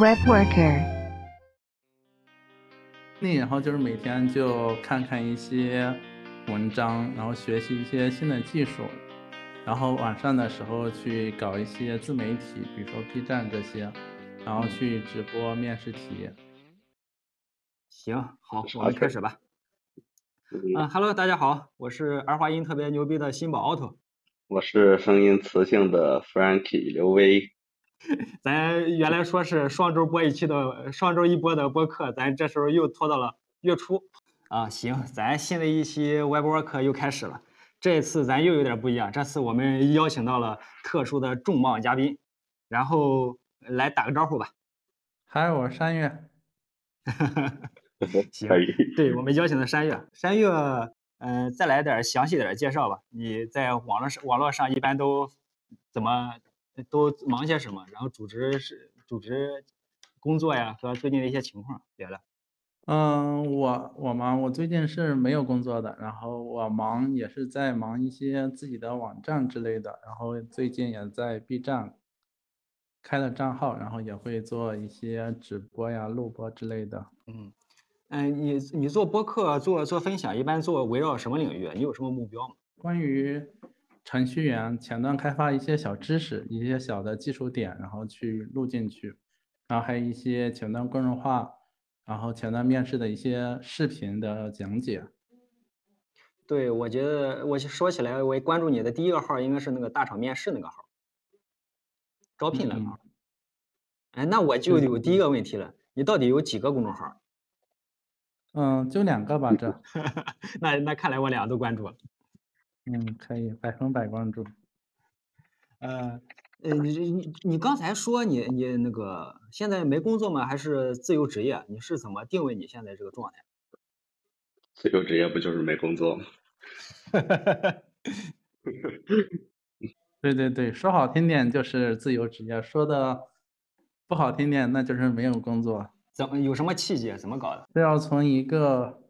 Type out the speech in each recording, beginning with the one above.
Web worker. 那然后就是每天就看看一些文章，然后学习一些新的技术，然后晚上的时候去搞一些自媒体，比如说 B 站这些，然后去直播面试题。行，好，我们开始吧。嗯哈喽，大家好，我是儿化音特别牛逼的新宝 auto。我是声音磁性的 Frankie 刘威。咱原来说是双周播一期的，双周一播的播客，咱这时候又拖到了月初。啊，行，咱新的一期 Web Work 又开始了。这次咱又有点不一样，这次我们邀请到了特殊的重磅嘉宾，然后来打个招呼吧。嗨，我是山月。行对我们邀请的山月，山月，嗯、再来点详细点的介绍吧。你在网络上网络上一般都怎么都忙些什么？然后主职是主职工作呀和最近的一些情况聊聊。嗯，我我忙，我最近是没有工作的，然后我忙也是在忙一些自己的网站之类的，然后最近也在 B 站开了账号，然后也会做一些直播呀、录播之类的。嗯嗯，你你做播客做做分享，一般做围绕什么领域？你有什么目标吗？关于程序员前端开发一些小知识、一些小的技术点，然后去录进去，然后还有一些前端公众化，然后前端面试的一些视频的讲解。对，我觉得我说起来，我关注你的第一个号应该是那个大厂面试那个号，招聘那个嗯号。哎，那我就有第一个问题了，你到底有几个公众号？嗯，就两个吧，这。那那看来我俩都关注了。嗯，可以，百分百关注。呃，呃，你你你刚才说你你那个现在没工作吗？还是自由职业？你是怎么定位你现在这个状态？自由职业不就是没工作吗？对对对，说好听点就是自由职业，说的不好听点那就是没有工作。怎么有什么契机？怎么搞的？这要从一个，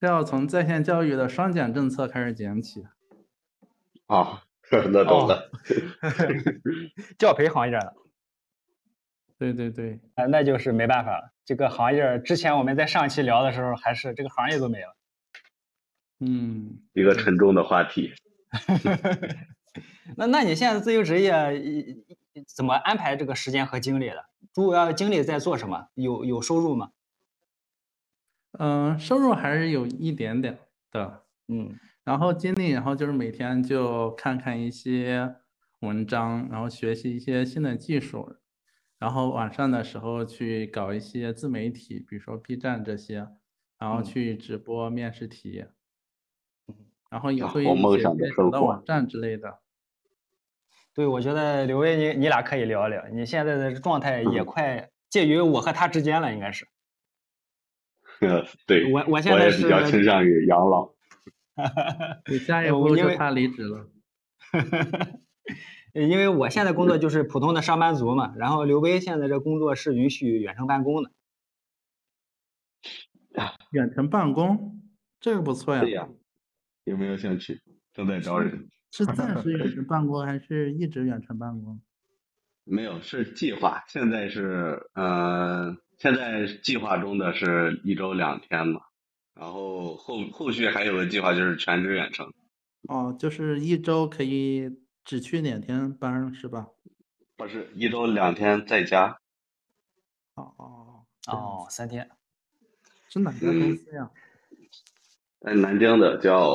这要从在线教育的双减政策开始讲起。啊，那懂了。教培行业的，对对对，啊，那就是没办法了。这个行业之前我们在上期聊的时候，还是这个行业都没了。嗯，一个沉重的话题。那那你现在自由职业一一怎么安排这个时间和精力的？主要精力在做什么？有有收入吗？嗯，收入还是有一点点的，嗯然后精力，然后就是每天就看看一些文章，然后学习一些新的技术，然后晚上的时候去搞一些自媒体，比如说 B 站这些，然后嗯去直播面试题，嗯然后也会写一梦想的些小的网站之类的。对，我觉得刘威你你俩可以聊聊，你现在的状态也快介于我和他之间了，应该是。对，我我现在也比较倾向于养老。对，下一呃我因为步就他离职了。因为我现在工作就是普通的上班族嘛，然后刘威现在这工作是允许远程办公的。远程办公，这个不错呀对呀，有没有兴趣？正在招人。是暂时远程办公还是一直远程办公？没有，是计划。现在是呃，现在计划中的是一周两天嘛，然后后后续还有个计划就是全职远程。哦，就是一周可以只去两天班是吧？不是一周两天在家，哦哦哦，三天。是哪个公司呀？在南京的叫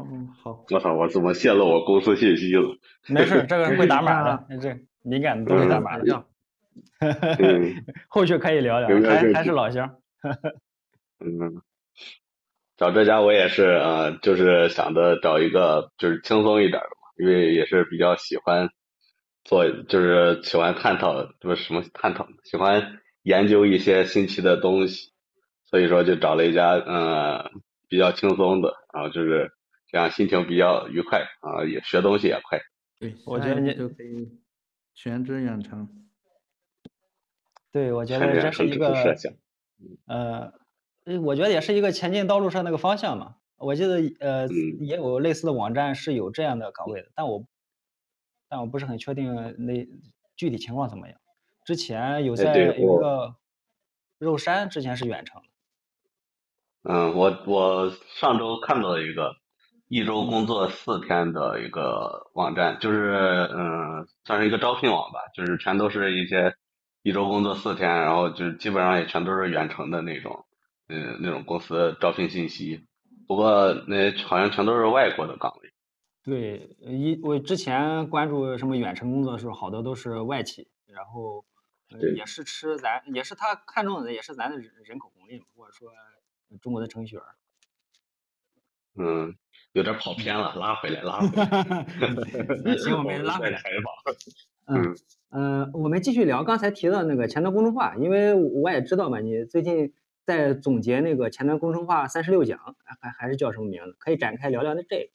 哦，好，我操，我怎么泄露我公司信息了？没事，这个人会打码啊的，这敏感的都会打码的。要嗯 后续可以聊聊还还是老乡。嗯，找这家我也是呃，就是想着找一个就是轻松一点的嘛，因为也是比较喜欢做，就是喜欢探讨不是什么探讨，喜欢研究一些新奇的东西，所以说就找了一家呃比较轻松的，然后就是这样心情比较愉快啊，也学东西也快。对，我觉得你就可以全职远程。对，我觉得这是一个想。呃，呃我觉得也是一个前进道路上那个方向嘛。我记得呃嗯也有类似的网站是有这样的岗位的，但我但我不是很确定那具体情况怎么样。之前有哎在有一个肉山，之前是远程的。嗯，我我上周看到了一个一周工作四天的一个网站，就是嗯，算是一个招聘网吧，就是全都是一些一周工作四天，然后就是基本上也全都是远程的那种，嗯，那种公司招聘信息。不过那好像全都是外国的岗位。对，一我之前关注什么远程工作的时候，好多都是外企，然后呃也是吃咱也是他看中的也是咱的人人口红利嘛，或者说中国的程序员。嗯，有点跑偏了，拉回来，拉回来。那行，我们 拉回来。采访。嗯，呃，我们继续聊刚才提到那个前端工程化，因为我也知道嘛，你最近在总结那个前端工程化三十六讲，还还是叫什么名字？可以展开聊聊那这个。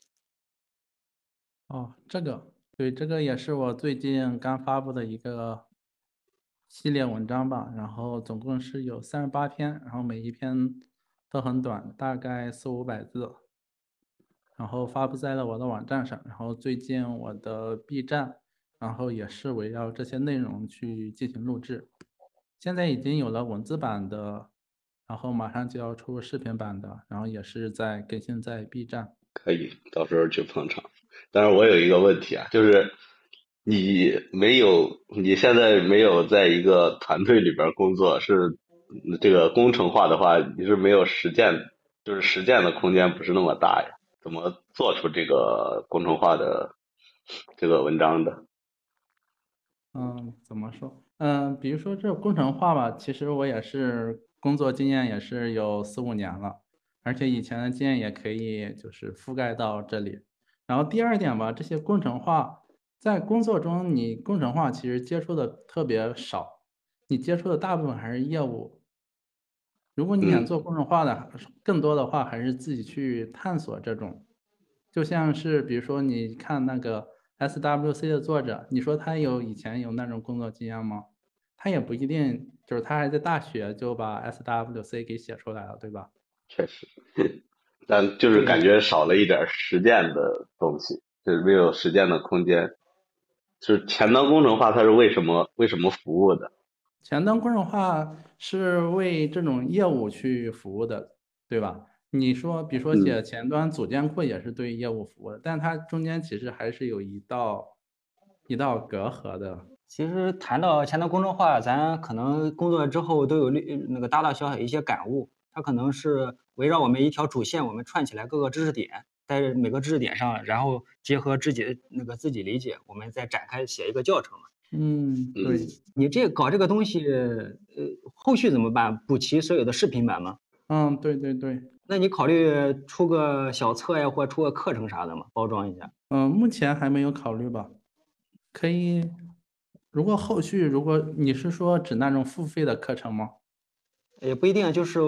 哦，这个对，这个也是我最近刚发布的一个系列文章吧，然后总共是有三十八篇，然后每一篇都很短，大概四五百字，然后发布在了我的网站上，然后最近我的 B 站，然后也是围绕这些内容去进行录制，现在已经有了文字版的，然后马上就要出视频版的，然后也是在更新在 B 站。可以，到时候去捧场。但是我有一个问题啊，就是你没有，你现在没有在一个团队里边工作，是这个工程化的话，你是没有实践，就是实践的空间不是那么大呀。怎么做出这个工程化的这个文章的？嗯，怎么说？嗯，比如说这工程化吧，其实我也是工作经验也是有四五年了，而且以前的经验也可以就是覆盖到这里。然后第二点吧，这些工程化在工作中，你工程化其实接触的特别少，你接触的大部分还是业务。如果你想嗯做工程化的，更多的话还是自己去探索这种。就像是比如说你看那个 SWC 的作者，你说他有以前有那种工作经验吗？他也不一定，就是他还在大学就把 SWC 给写出来了，对吧？确实，但就是感觉少了一点实践的东西，就是没有实践的空间。就是前端工程化，它是为什么为什么服务的？前端工程化是为这种业务去服务的，对吧？你说，比如说写前端组件库也是对业务服务的，但它中间其实还是有一道一道隔阂的。其实谈到前端工程化，咱可能工作之后都有那那个大大小小一些感悟。它可能是围绕我们一条主线，我们串起来各个知识点，在每个知识点上，然后结合自己那个自己理解，我们再展开写一个教程嘛。嗯，对。你这搞这个东西，呃，后续怎么办？补齐所有的视频版吗？嗯，对对对。那你考虑出个小册呀，或出个课程啥的吗？包装一下。嗯，目前还没有考虑吧。可以，如果后续，如果你是说指那种付费的课程吗？也不一定，就是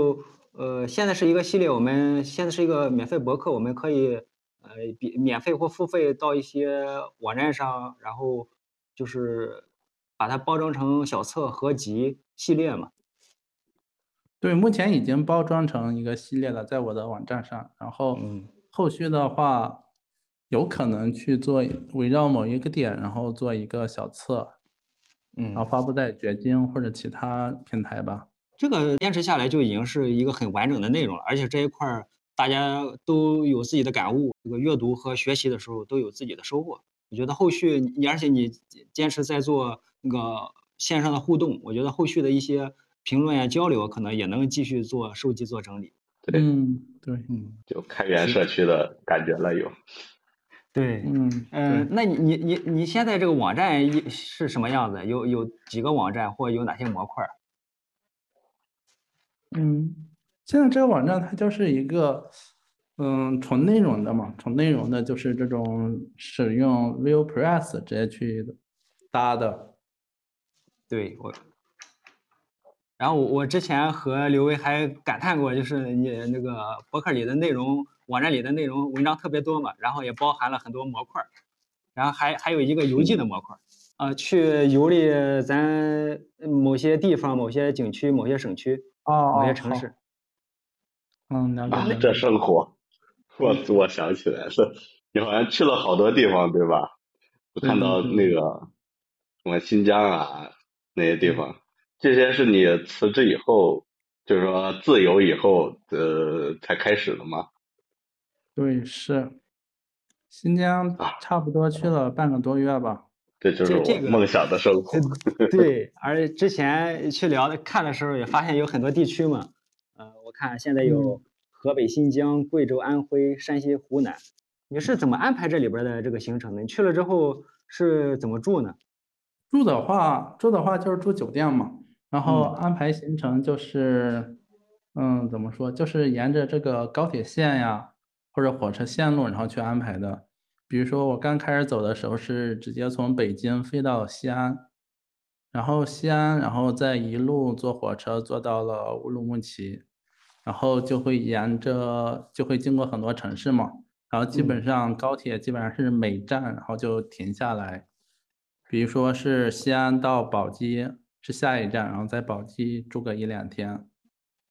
呃，现在是一个系列，我们现在是一个免费博客，我们可以呃，比免费或付费到一些网站上，然后就是把它包装成小册、合集、系列嘛。对，目前已经包装成一个系列了，在我的网站上。然后后续的话，有可能去做围绕某一个点，然后做一个小册，嗯，然后发布在掘金或者其他平台吧。这个坚持下来就已经是一个很完整的内容了，而且这一块儿大家都有自己的感悟，这个阅读和学习的时候都有自己的收获。我觉得后续你而且你坚持在做那个线上的互动，我觉得后续的一些评论呀、交流可能也能继续做收集、做整理。对，嗯，对，嗯，就开源社区的感觉了有。对，嗯嗯，那你你你你现在这个网站一是什么样子？有有几个网站或有哪些模块？嗯，现在这个网站它就是一个，嗯，纯内容的嘛，纯内容的就是这种使用 ViewPress 直接去搭的。对我，然后我我之前和刘威还感叹过，就是你那个博客里的内容，网站里的内容文章特别多嘛，然后也包含了很多模块，然后还还有一个邮寄的模块，啊、呃，去游历咱某些地方、某些景区、某些省区。哦，某些城市，嗯，了解。啊，这生活，我 我想起来了，你好像去了好多地方，对吧？我看到那个什么新疆啊那些地方，这些是你辞职以后，就是说自由以后呃才开始的吗？对，是新疆啊差不多去了半个多月吧。这就是我梦想的生活。对，而之前去聊的看的时候也发现有很多地区嘛，呃，我看现在有河北、新疆、贵州、安徽、山西、湖南，你是怎么安排这里边的这个行程的？你去了之后是怎么住呢？住的话，住的话就是住酒店嘛，然后嗯安排行程就是，嗯，怎么说，就是沿着这个高铁线呀，或者火车线路，然后去安排的。比如说我刚开始走的时候是直接从北京飞到西安，然后西安，然后再一路坐火车坐到了乌鲁木齐，然后就会沿着就会经过很多城市嘛，然后基本嗯上高铁基本上是每站然后就停下来。比如说是西安到宝鸡是下一站，然后在宝鸡住个一两天，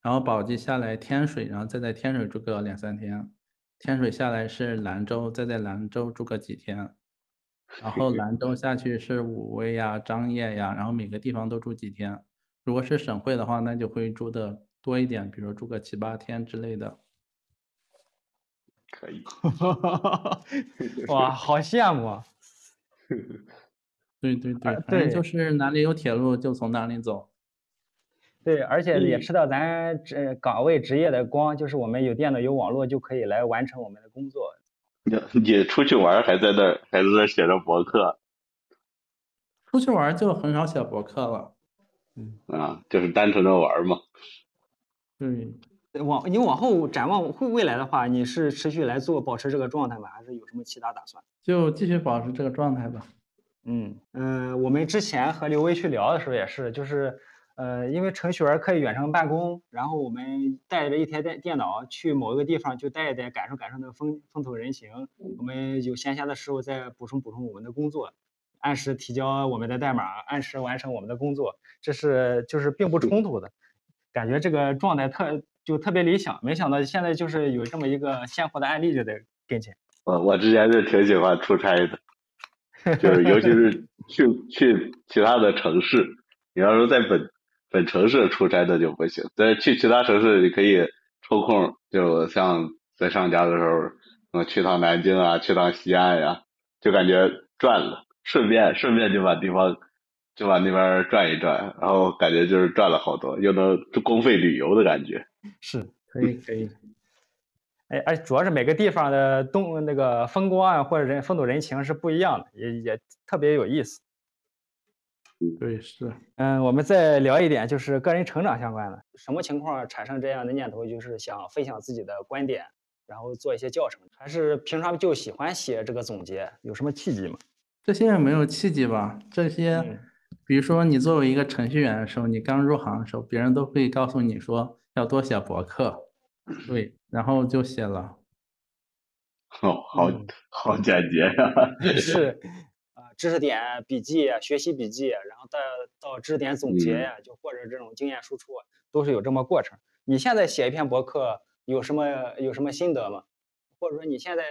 然后宝鸡下来天水，然后再在天水住个两三天，天水下来是兰州，再在兰州住个几天，然后兰州下去是武威呀、张掖呀，然后每个地方都住几天。如果是省会的话，那就会住的多一点，比如住个七八天之类的。可以，哇，好羡慕啊！对对对，啊反正就是哪里有铁路就从哪里走。对，而且也嗯知道咱这岗位职业的光，就是我们有电脑有网络就可以来完成我们的工作。你你出去玩还在那儿还在那儿写着博客出去玩就很少写博客了。啊，就是单纯的玩嘛。对，往你往后展望会未来的话，你是持续来做保持这个状态吗？还是有什么其他打算？就继续保持这个状态吧。嗯嗯，我们之前和刘威去聊的时候也是，就是呃，因为程序员可以远程办公，然后我们带着一台电电脑去某一个地方就待一待，感受感受那个风风土人情。我们有闲暇的时候再补充补充我们的工作，按时提交我们的代码，按时完成我们的工作，这是就是并不冲突的，感觉这个状态特就特别理想。没想到现在就是有这么一个鲜活的案例就在跟前。我我之前是挺喜欢出差的，就是尤其是 去去其他的城市，你要说在本本城市出差那就不行，但是去其他城市你可以抽空，就像在上家的时候，嗯，去趟南京啊，去趟西安呀、就感觉赚了，顺便顺便就把地方就往那边转一转，然后感觉就是转了好多，又能公费旅游的感觉。是。可以可以。哎，哎主要是每个地方的东那个风光啊，或者人风土人情是不一样的，也也特别有意思。对，是。嗯，我们再聊一点，就是个人成长相关的，什么情况产生这样的念头，就是想分享自己的观点，然后做一些教程，还是平常就喜欢写这个总结？有什么契机吗？这些也没有契机吧？这些嗯，比如说你作为一个程序员的时候，你刚入行的时候，别人都会告诉你说要多写博客，对，然后就写了。哦，好嗯好简洁呀、是 啊、知识点笔记、学习笔记，然后到到知识点总结呀，就或者这种经验输出，都是有这么过程。你现在写一篇博客有什么有什么心得吗？或者说你现在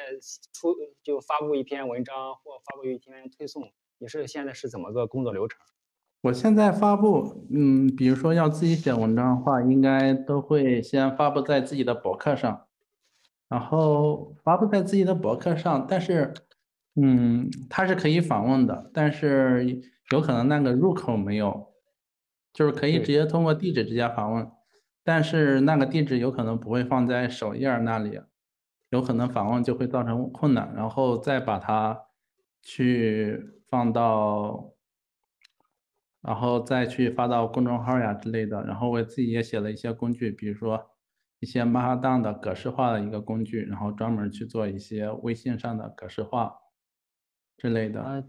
出就发布一篇文章或发布一篇推送，你是现在是怎么个工作流程？我现在发布，嗯，比如说要自己写文章的话，应该都会先发布在自己的博客上，然后发布在自己的博客上，但是，嗯，它是可以访问的，但是有可能那个入口没有，就是可以直接通过地址直接访问，但是那个地址有可能不会放在首页那里，有可能访问就会造成困难，然后再把它去放到。然后再去发到公众号呀之类的。然后我自己也写了一些工具，比如说一些曼哈顿的格式化的一个工具，然后专门去做一些微信上的格式化之类的。啊，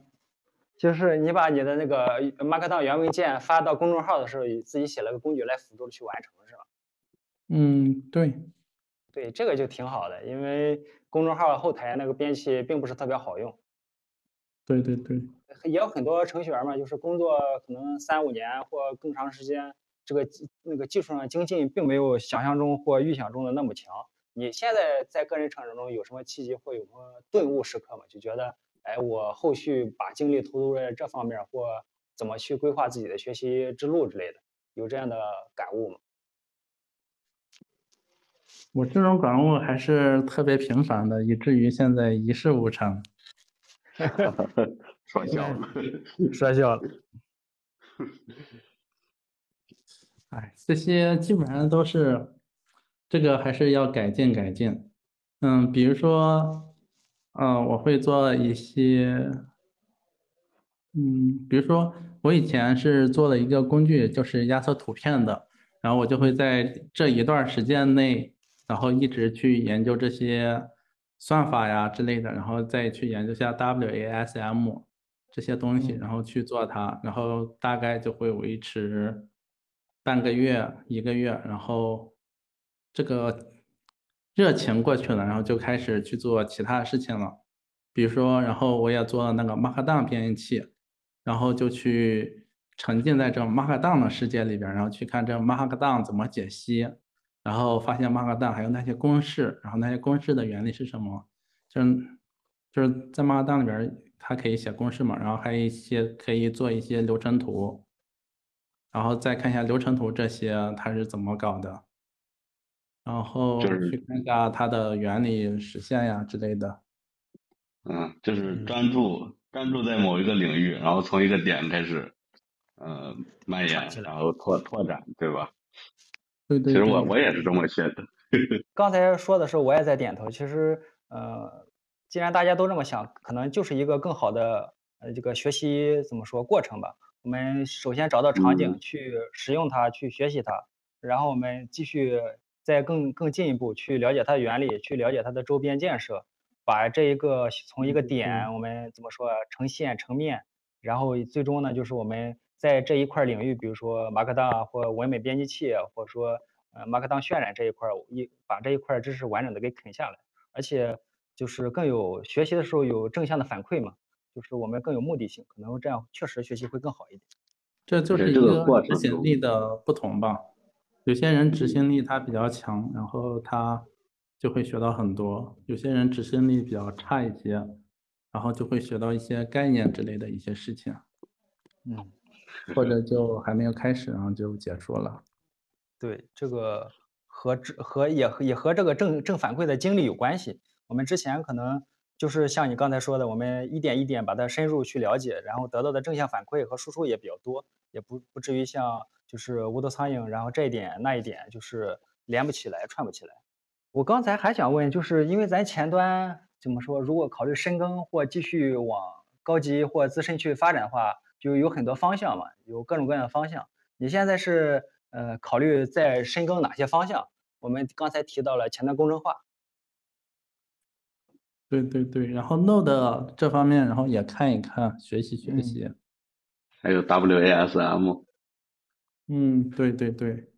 就是你把你的那个 Markdown 原文件发到公众号的时候，自己写了个工具来辅助去完成，是吧？嗯，对，对，这个就挺好的，因为公众号后台那个编辑并不是特别好用。对对对，也有很多程序员嘛，就是工作可能三五年或更长时间，这个那个技术上精进并没有想象中或预想中的那么强。你现在在个人成长中有什么契机或有什么顿悟时刻吗？就觉得哎，我后续把精力投入在这方面，或怎么去规划自己的学习之路之类的，有这样的感悟吗？我这种感悟还是特别频繁的，以至于现在一事无成。说笑了，说笑了。哎，这些基本上都是，这个还是要改进改进。嗯，比如说，嗯，我会做一些，嗯，比如说我以前是做了一个工具，就是压缩图片的，然后我就会在这一段时间内，然后一直去研究这些算法呀之类的，然后再去研究下 WASM 这些东西，然后去做它，然后大概就会维持半个月、一个月，然后这个热情过去了，然后就开始去做其他事情了。比如说，然后我也做了那个 Markdown 编译器，然后就去沉浸在这 Markdown 的世界里边，然后去看这 Markdown 怎么解析，然后发现 Markdown 还有那些公式，然后那些公式的原理是什么，就是就是在 Markdown 里边，它可以写公式嘛，然后还有一些可以做一些流程图，然后再看一下流程图这些它是怎么搞的，然后就是去看一下它的原理实现呀之类的。嗯，就是专注专注在某一个领域，然后从一个点开始，呃，蔓延然后拓拓展，对吧？对对其实我我也是这么学的。刚才说的时候，我也在点头。其实，呃，既然大家都这么想，可能就是一个更好的呃这个学习怎么说过程吧。我们首先找到场景嗯。去使用它，去学习它，然后我们继续再更更进一步去了解它的原理，去了解它的周边建设，把这一个从一个点，我们怎么说啊成线成面，然后最终呢，就是我们在这一块儿领域，比如说马克档啊，或文本编辑器啊，或者说呃马克档渲染这一块儿，一把这一块儿知识完整的给啃下来，而且就是更有学习的时候有正向的反馈嘛，就是我们更有目的性，可能这样确实学习会更好一点。这就是一个执行力的不同吧。有些人执行力他比较强，然后他就会学到很多；有些人执行力比较差一些，然后就会学到一些概念之类的一些事情，嗯，或者就还没有开始，然后就结束了。对，这个和这和也和也和这个正正反馈的经历有关系。我们之前可能就是像你刚才说的，我们一点一点把它深入去了解，然后得到的正向反馈和输出也比较多，也不不至于像就是无头苍蝇，然后这一点那一点就是连不起来、串不起来。我刚才还想问，就是因为咱前端怎么说，如果考虑深耕或继续往高级或资深去发展的话，就有很多方向嘛，有各种各样的方向。你现在是呃考虑在深耕哪些方向？我们刚才提到了前端工程化，对对对，然后 Node 这方面，然后也看一看，学习学嗯习。还有 WASM，嗯，对对对。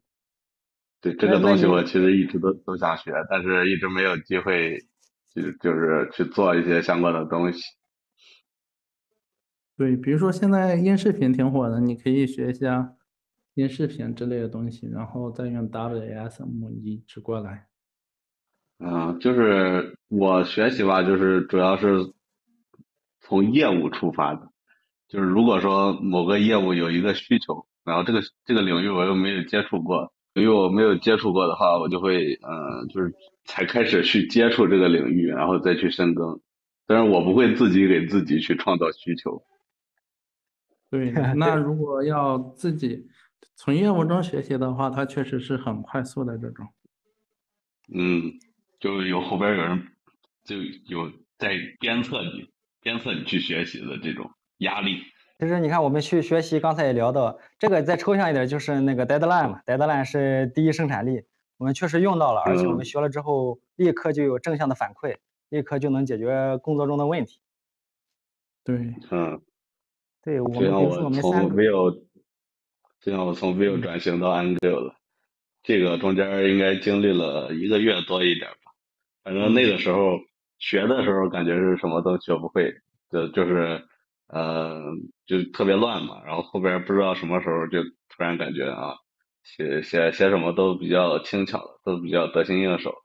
对这个东西，我其实一直都都想学，但是一直没有机会，就就是去做一些相关的东西。对，比如说现在音视频挺火的，你可以学一下音视频之类的东西，然后再用 WASM 移植过来。嗯，就是我学习吧，就是主要是从业务出发的。就是如果说某个业务有一个需求，然后这个这个领域我又没有接触过，因为我没有接触过的话，我就会呃，就是才开始去接触这个领域，然后再去深耕。但是我不会自己给自己去创造需求。对，那如果要自己从业务中学习的话，它确实是很快速的这种。嗯，就有后边有人就有在鞭策你，鞭策你去学习的这种压力。其实你看，我们去学习，刚才也聊到这个，再抽象一点，就是那个 deadline 嘛，deadline 是第一生产力，我们确实用到了，而且我们嗯学了之后，立刻就有正向的反馈，立刻就能解决工作中的问题。对，嗯，对，我们比如说我们三个，Vue，就像我从 Vue 嗯转型到 Angular 了，这个中间应该经历了一个月多一点吧。反正那个时候学的时候感觉是什么都学不会，就就是呃就特别乱嘛。然后后边不知道什么时候就突然感觉啊，写写写什么都比较轻巧，都比较得心应手，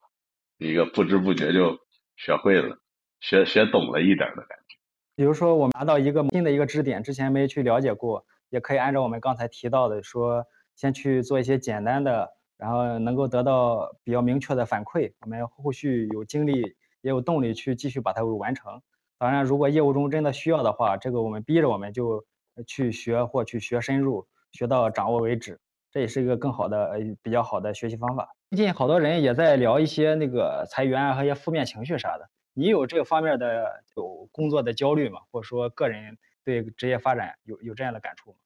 一个不知不觉就学会了，学学懂了一点的感觉。比如说我们拿到一个新的一个支点，之前没去了解过，也可以按照我们刚才提到的说，先去做一些简单的，然后能够得到比较明确的反馈，我们后续有精力也有动力去继续把它完成。当然，如果业务中真的需要的话，这个我们逼着我们就去学或去学深入，学到掌握为止，这也是一个更好的呃比较好的学习方法。最近好多人也在聊一些那个裁员啊和一些负面情绪啥的。你有这个方面的有工作的焦虑吗？或者说个人对职业发展有有这样的感触吗？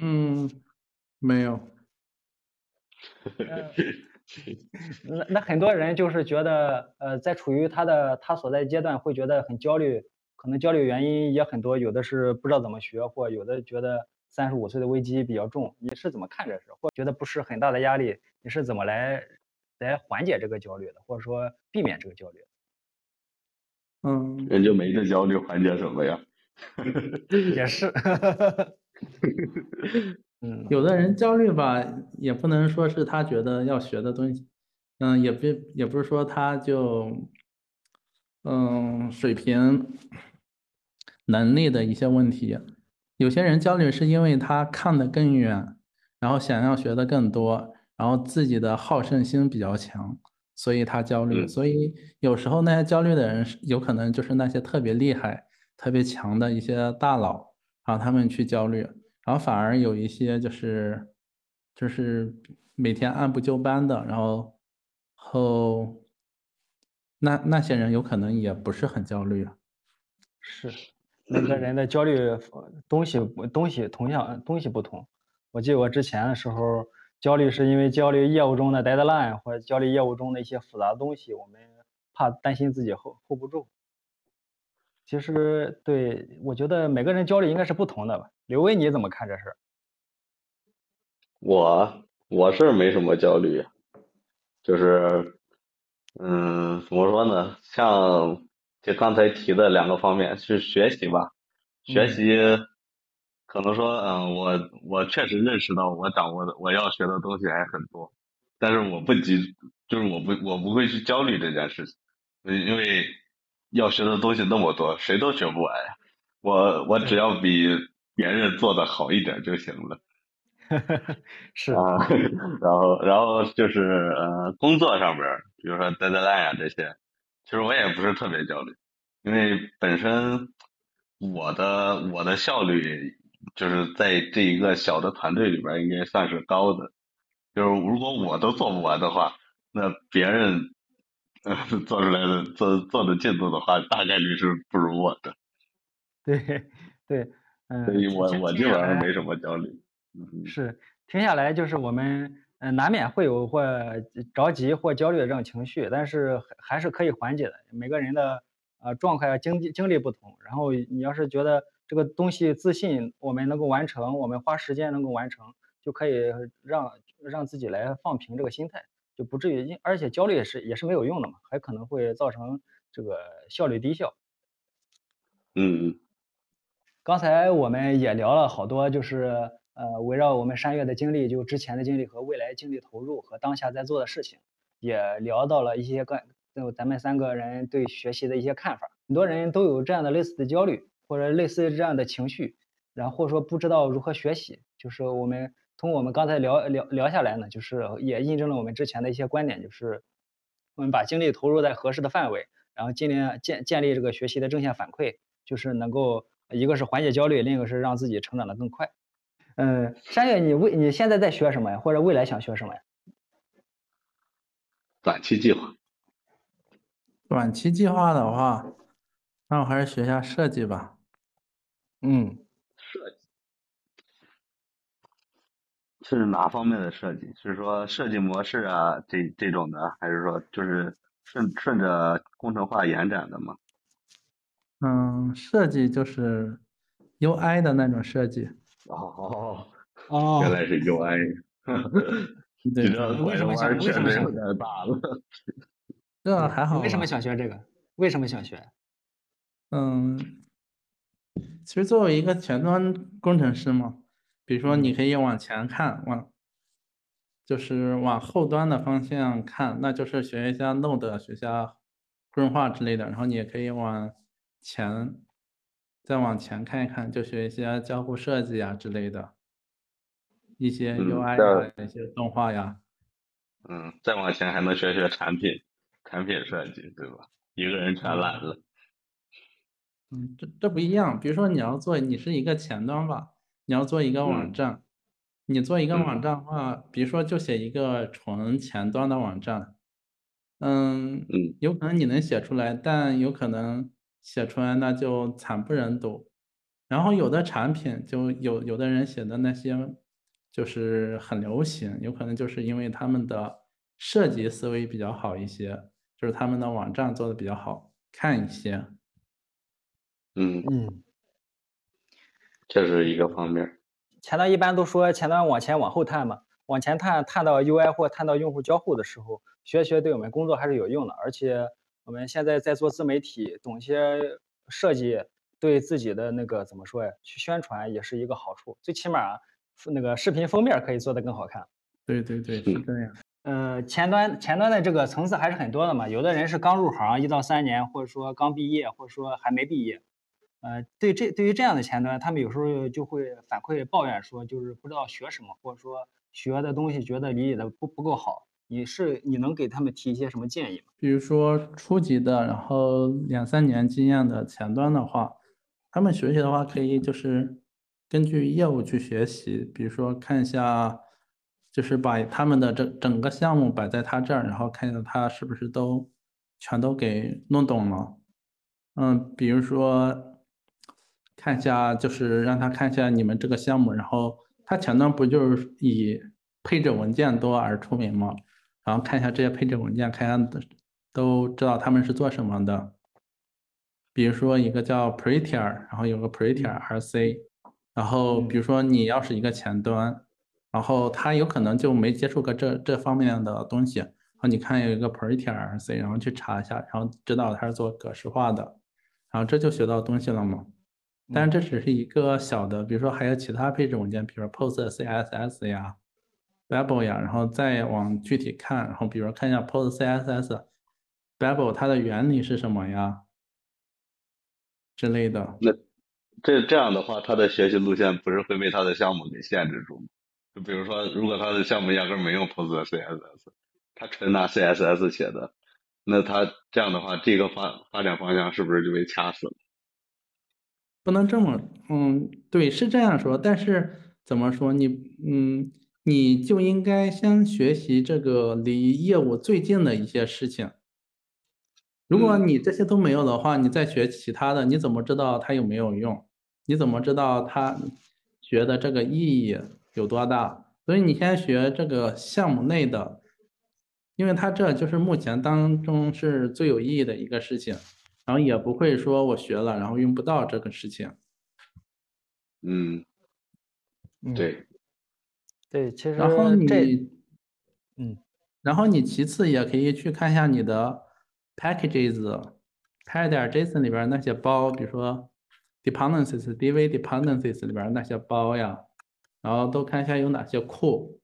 嗯，没有。那那很多人就是觉得，呃，在处于他的他所在阶段会觉得很焦虑，可能焦虑原因也很多，有的是不知道怎么学，或有的觉得三十五岁的危机比较重。你是怎么看这事？或觉得不是很大的压力？你是怎么来来缓解这个焦虑的，或者说避免这个焦虑？嗯，人就没这焦虑，缓解什么呀？也是，嗯，有的人焦虑吧，也不能说是他觉得要学的东西，嗯，也不也不是说他就，嗯，水平、能力的一些问题。有些人焦虑是因为他看得更远，然后想要学的更多，然后自己的好胜心比较强。所以他焦虑，所以有时候那些焦虑的人，有可能就是那些特别厉害、特别强的一些大佬，然后他们去焦虑，然后反而有一些就是就是每天按部就班的，然后后那那些人有可能也不是很焦虑啊。是，每个人的焦虑东西东西同样东西不同。我记得我之前的时候。焦虑是因为焦虑业务中的 deadline，或者焦虑业务中的一些复杂的东西，我们怕担心自己 hold hold 不住。其实，对我觉得每个人焦虑应该是不同的吧。刘威，你怎么看这事？我我是没什么焦虑，就是，嗯，怎么说呢？像就刚才提的两个方面是学习吧，学习。可能说，嗯，我我确实认识到我掌握的我要学的东西还很多，但是我不急，就是我不我不会去焦虑这件事情，因为要学的东西那么多，谁都学不完呀。我我只要比别人做的好一点就行了。是啊，然后然后就是呃，工作上边，比如说 deadline 啊这些，其实我也不是特别焦虑，因为本身我的我的效率。就是在这一个小的团队里边，应该算是高的。就是如果我都做不完的话，那别人 做出来的做做的进度的话，大概率是不如我的。对对，嗯。所以我我基本上没什么焦虑。嗯是，停下来就是我们嗯难免会有或着急或焦虑的这种情绪，但是还是可以缓解的。每个人的呃状态经经历不同，然后你要是觉得。这个东西自信，我们能够完成，我们花时间能够完成，就可以让让自己来放平这个心态，就不至于，而且焦虑也是也是没有用的嘛，还可能会造成这个效率低效。嗯嗯，刚才我们也聊了好多，就是呃围绕我们山月的经历，就之前的经历和未来经历投入和当下在做的事情，也聊到了一些个就咱们三个人对学习的一些看法，很多人都有这样的类似的焦虑。或者类似于这样的情绪，然后或者说不知道如何学习，就是我们从我们刚才聊聊聊下来呢，就是也印证了我们之前的一些观点，就是我们把精力投入在合适的范围，然后尽量建建立这个学习的正向反馈，就是能够一个是缓解焦虑，另一个是让自己成长的更快。嗯，山月，你未你现在在学什么呀？或者未来想学什么呀？短期计划。短期计划的话，那我还是学一下设计吧。嗯，设计是哪方面的设计？是说设计模式啊，这这种的，还是说就是顺顺着工程化延展的吗？嗯，设计就是 UI 的那种设计。哦哦，原来是 UI。对，为什么想？为什么想？大了。这还好。为什么想学这个？为什么想学？嗯。其实作为一个前端工程师嘛，比如说你可以往前看，往就是往后端的方向看，那就是学一下 Node，学下规划之类的。然后你也可以往前再往前看一看，就学一些交互设计啊之类的，一些嗯 UI 这呀，一些动画呀。嗯，再往前还能学学产品，产品设计，对吧？一个人全揽了。嗯，这这不一样。比如说你要做，你是一个前端吧，你要做一个网嗯。站，你做一个网嗯。站的话，比如说就写一个纯前端的网站，嗯，嗯。有可能你能写出来，但有可能写出来那就惨不忍睹。然后有的产品就有有的人写的那些就是很流行，有可能就是因为他们的设计思维比较好一些，就是他们的网站做的比较好看一些。嗯，嗯，这是一个方面。前端一般都说前端往前往后探嘛，往前探探到 UI 或探到用户交互的时候，学学对我们工作还是有用的。而且我们现在在做自媒体，懂些设计，对自己的那个怎么说呀，去宣传也是一个好处。最起码那个视频封面可以做得更好看。对对对，是嗯这样。呃，前端前端的这个层次还是很多的嘛，有的人是刚入行一到三年，或者说刚毕业，或者说还没毕业。呃，对这对于这样的前端，他们有时候就会反馈抱怨说，就是不知道学什么，或者说学的东西觉得理解的不不够好。你是你能给他们提一些什么建议吗？比如说初级的，然后两三年经验的前端的话，他们学习的话可以就是根据业务去学习，比如说看一下，就是把他们的整整个项目摆在他这儿，然后看一下他是不是都全都给弄懂了。嗯，比如说看一下，就是让他看一下你们这个项目，然后他前端不就是以配置文件多而出名吗？然后看一下这些配置文件，看一下都知道他们是做什么的。比如说一个叫 Prettier，然后有个 Prettier RC，然后比如说你要是一个前端，然后他有可能就没接触过这这方面的东西，然后你看有一个 Prettier RC，然后去查一下，然后知道他是做格式化的，然后这就学到东西了嘛。但是这只是一个小的，比如说还有其他配置文件，比如说 Post CSS 呀、Babel 呀，然后再往具体看，然后比如说看一下 Post CSS、Babel 它的原理是什么呀之类的。那这这样的话，他的学习路线不是会被他的项目给限制住吗？就比如说，如果他的项目压根儿没用 Post CSS，他纯拿 CSS 写的，那他这样的话，这个发发展方向是不是就被掐死了？不能这么，嗯，对，是这样说，但是怎么说你，嗯，你就应该先学习这个离业务最近的一些事情。如果嗯你这些都没有的话，你再学其他的，你怎么知道它有没有用？你怎么知道它学的这个意义有多大？所以你先学这个项目内的，因为它这就是目前当中是最有意义的一个事情。然后也不会说我学了，然后用不到这个事情。嗯，嗯，对，对，其实然后这你，嗯，然后你其次也可以去看一下你的 packages、拍点 JSON 里边那些包，比如说 dependencies、DV dependencies 里边那些包呀，然后都看一下有哪些库，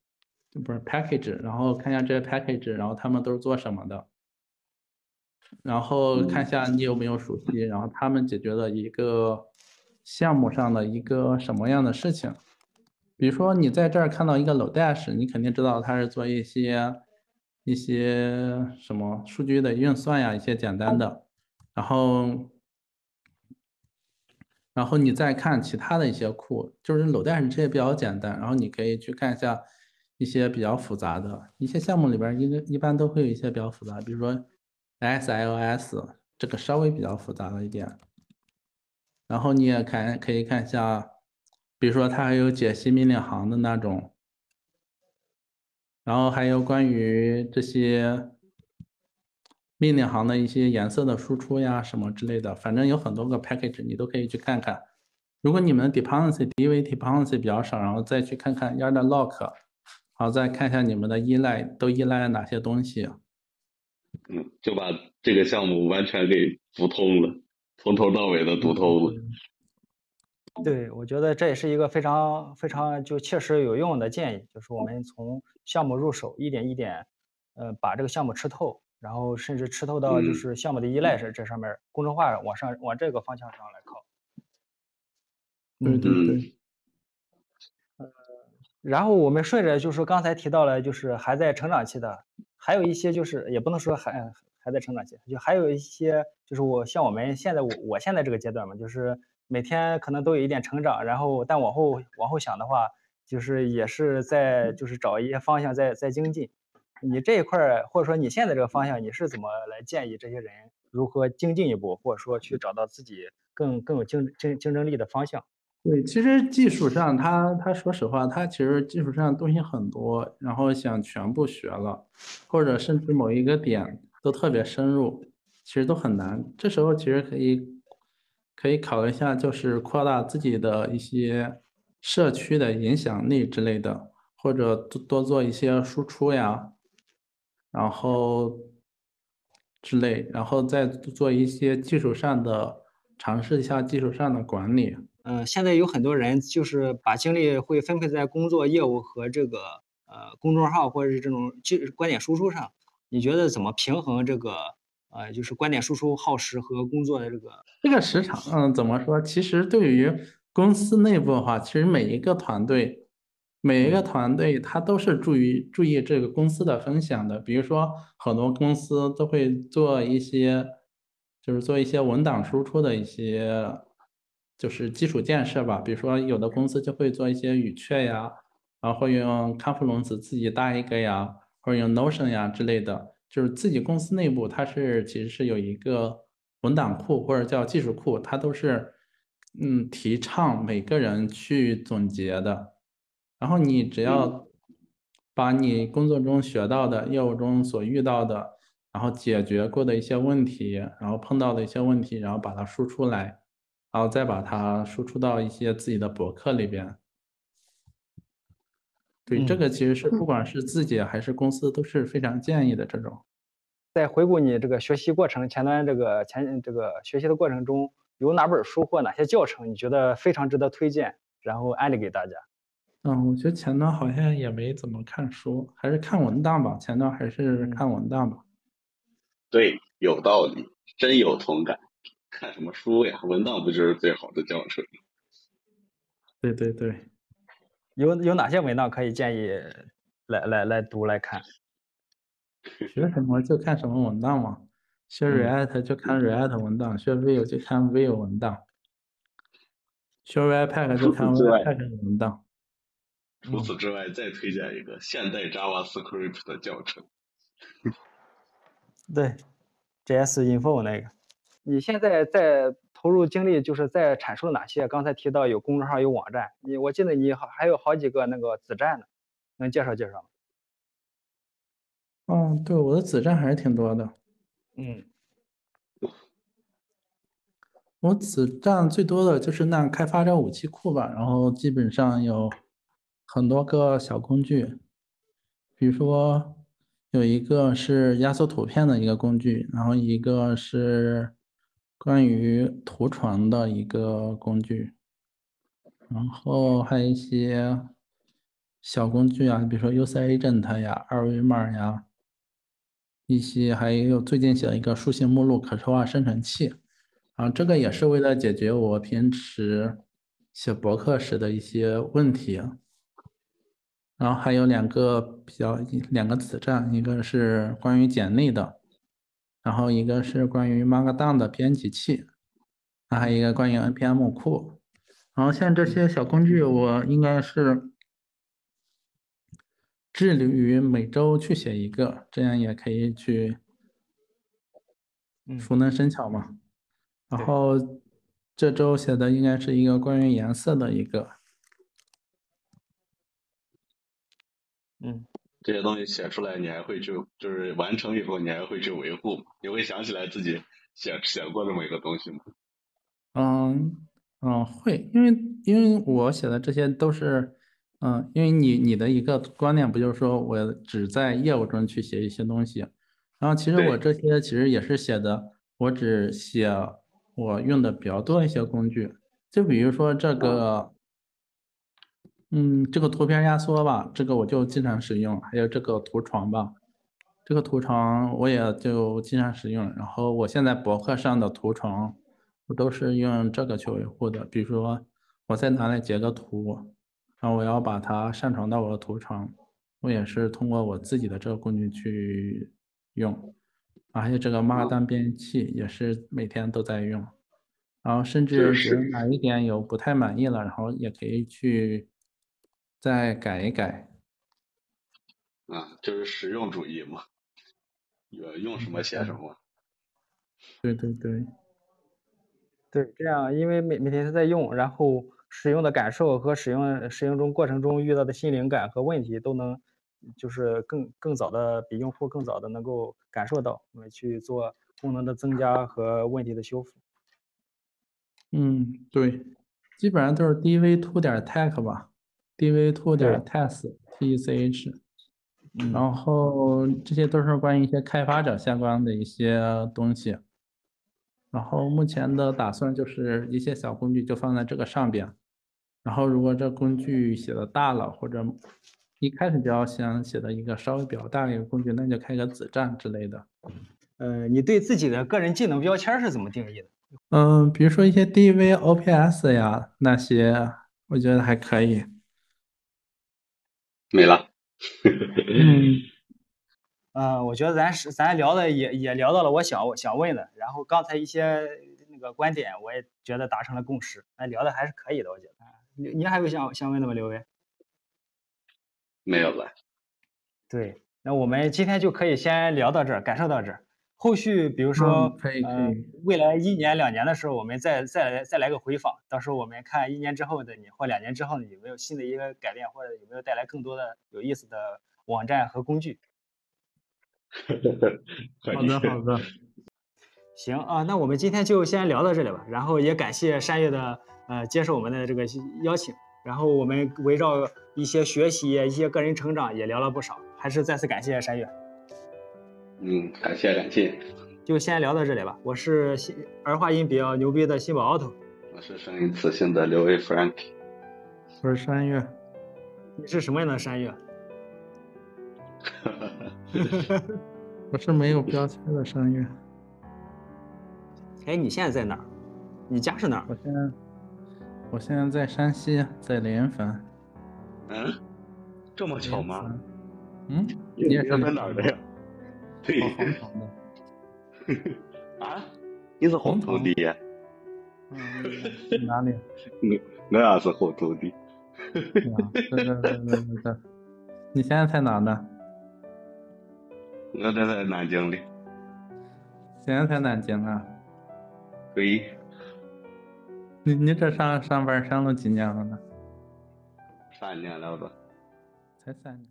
不是 package，然后看一下这些 package，然后他们都是做什么的。然后看一下你有没有熟悉，然后他们解决了一个项目上的一个什么样的事情。比如说你在这儿看到一个 Lodash，你肯定知道它是做一些一些什么数据的运算呀，一些简单的。然后，然后你再看其他的一些库，就是 Lodash 这些比较简单，然后你可以去看一下一些比较复杂的一些项目里边，一个一般都会有一些比较复杂，比如说。SLS 这个稍微比较复杂了一点，然后你也看可以看一下，比如说它还有解析命令行的那种，然后还有关于这些命令行的一些颜色的输出呀什么之类的，反正有很多个 package 你都可以去看看。如果你们 dependency DV dependency 比较少，然后再去看看 yard lock，好再看一下你们的依赖都依赖哪些东西。嗯，就把这个项目完全给读通了，从头到尾的读通了。对，我觉得这也是一个非常非常就切实有用的建议，就是我们从项目入手，一点一点，呃，把这个项目吃透，然后甚至吃透到就嗯是项目的依赖是这上面公众化往上往这个方向上来靠。对对嗯对，然后我们顺着就是刚才提到了，就是还在成长期的，还有一些就是也不能说还还在成长期，就还有一些就是我像我们现在我我现在这个阶段嘛，就是每天可能都有一点成长，然后但往后往后想的话，就是也是在就是找一些方向在在精进。你这一块或者说你现在这个方向，你是怎么来建议这些人如何精进一步，或者说去找到自己更更有竞竞竞争力的方向？对，其实技术上他他说实话，他其实技术上东西很多，然后想全部学了，或者甚至某一个点都特别深入，其实都很难。这时候其实可以可以考虑一下，就是扩大自己的一些社区的影响力之类的，或者多多做一些输出呀，然后之类，然后再做一些技术上的尝试一下技术上的管理。嗯，现在有很多人就是把精力会分配在工作业务和这个呃公众号或者是这种就观点输出上。你觉得怎么平衡这个呃就是观点输出耗时和工作的这个？这个时长，嗯，怎么说？其实对于公司内部的话，其实每一个团队，每一个团队他都是注意注意这个公司的分享的。比如说，很多公司都会做一些，就是做一些文档输出的一些，就是基础建设吧。比如说，有的公司就会做一些语雀呀，然后会用 Confluence 自己搭一个呀，或者用 Notion 呀之类的。就是自己公司内部，它是其实是有一个文档库或者叫技术库，它都是嗯提倡每个人去总结的。然后你只要把你工作中学到的、业务中所遇到的，然后解决过的一些问题，然后碰到的一些问题，然后把它输出来，然后再把它输出到一些自己的博客里边。对，这嗯个其实是不管是自己还是公司都是非常建议的这种。在回顾你这个学习过程前端这个前这个学习的过程中，有哪本书或哪些教程你觉得非常值得推荐，然后安利给大家？嗯，我觉得前端好像也没怎么看书，还是看文档吧。前端还是嗯看文档吧。对，有道理，真有同感。看什么书呀？文档不就是最好的教程？对对对，有有哪些文档可以建议来来来读来看？学什么就看什么文档嘛。学嗯 React 就看 React 文档，学 Vue 就看 Vue 文档，学 Webpack 就看 Webpack 文档。除此之外，再推荐一个现代 JavaScript 的教程。对，JS Info 那个，你现在在投入精力，就是在阐述哪些？刚才提到有公众号、有网站，你我记得你好还有好几个那个子站呢，能介绍介绍吗？嗯，对，我的子站还是挺多的。嗯我子站最多的就是那开发者武器库吧，然后基本上有很多个小工具，比如说有一个是压缩图片的一个工具，然后一个是关于图传的一个工具，然后还有一些小工具啊，比如说 U C Agent 呀、二维码呀，一些还有最近写了一个书信目录可视化生成器。啊，这个也是为了解决我平时写博客时的一些问题。然后还有两个比较两个子站，一个是关于简历的，然后一个是关于 Markdown 的编辑器，还有一个关于 npm 库。然后像这些小工具，我应该是致力于每周去写一个，这样也可以去嗯熟能生巧嘛。然后这周写的应该是一个关于颜色的一个，嗯，这些东西写出来，你还会去，就是完成以后，你还会去维护吗？你会想起来自己写写过这么一个东西吗？嗯嗯会，因为因为我写的这些都是，嗯，因为你你的一个观念不就是说我只在业务中去写一些东西，然后其实我这些其实也是写的，我只写我用的比较多的一些工具，就比如说这个。嗯，这个图片压缩吧，这个我就经常使用，还有这个图床吧，这个图床我也就经常使用。然后我现在博客上的图床，我都是用这个去维护的。比如说我在哪里截个图，然后我要把它上传到我的图床，我也是通过我自己的这个工具去用，还有这个马单编译器也是每天都在用，然后甚至觉得哪一点有不太满意了，然后也可以去再改一改。啊，就是实用主义嘛，有用什么写什么。对对对。对，这样因为每每天都在用，然后使用的感受和使用使用中过程中遇到的新灵感和问题都能，就是更更早的比用户更早的能够感受到，我们去做功能的增加和问题的修复。嗯，对，基本上都是 dv2 点 tech 吧，dv2 点 test t e c h，然后这些都是关于一些开发者相关的一些东西。然后目前的打算就是一些小工具就放在这个上边，然后如果这工具写的大了，或者一开始就要想写的一个稍微比较大的一个工具，那就开个子站之类的。呃，你对自己的个人技能标签是怎么定义的？嗯，比如说一些 DVOPS 呀那些，我觉得还可以。没了。嗯。嗯，我觉得咱是咱聊的也也聊到了我想想问的，然后刚才一些那个观点我也觉得达成了共识，那聊的还是可以的，我觉得。你你还有想想问的吗，刘威？没有了。对，那我们今天就可以先聊到这儿，感受到这儿。后续比如说，呃，未来一年两年的时候，我们再再来再来个回访，到时候我们看一年之后的你或两年之后的有没有新的一个改变，或者有没有带来更多的有意思的网站和工具。好的，好的，行啊，那我们今天就先聊到这里吧。然后也感谢山月的呃接受我们的这个邀请。然后我们围绕一些学习、一些个人成长也聊了不少，还是再次感谢山月。嗯，感谢感谢。就先聊到这里吧。我是新儿化音比较牛逼的新宝 auto。我是声音磁性的刘威 Frank。我是山月。你是什么样的山月？我是没有标签的山月。哎，你现在在哪儿？你家是哪儿？我现在，我现在在山西，在临汾。嗯，这么巧吗？嗯，你也是哪儿的呀？对，红塘的。啊？你是红土的？嗯，哪里？我我也是红土的。对对对对对对。你现在在哪呢？我这在南京的。现在在南京啊？对。你你这上上班上了几年了呢？三年了吧。才三年。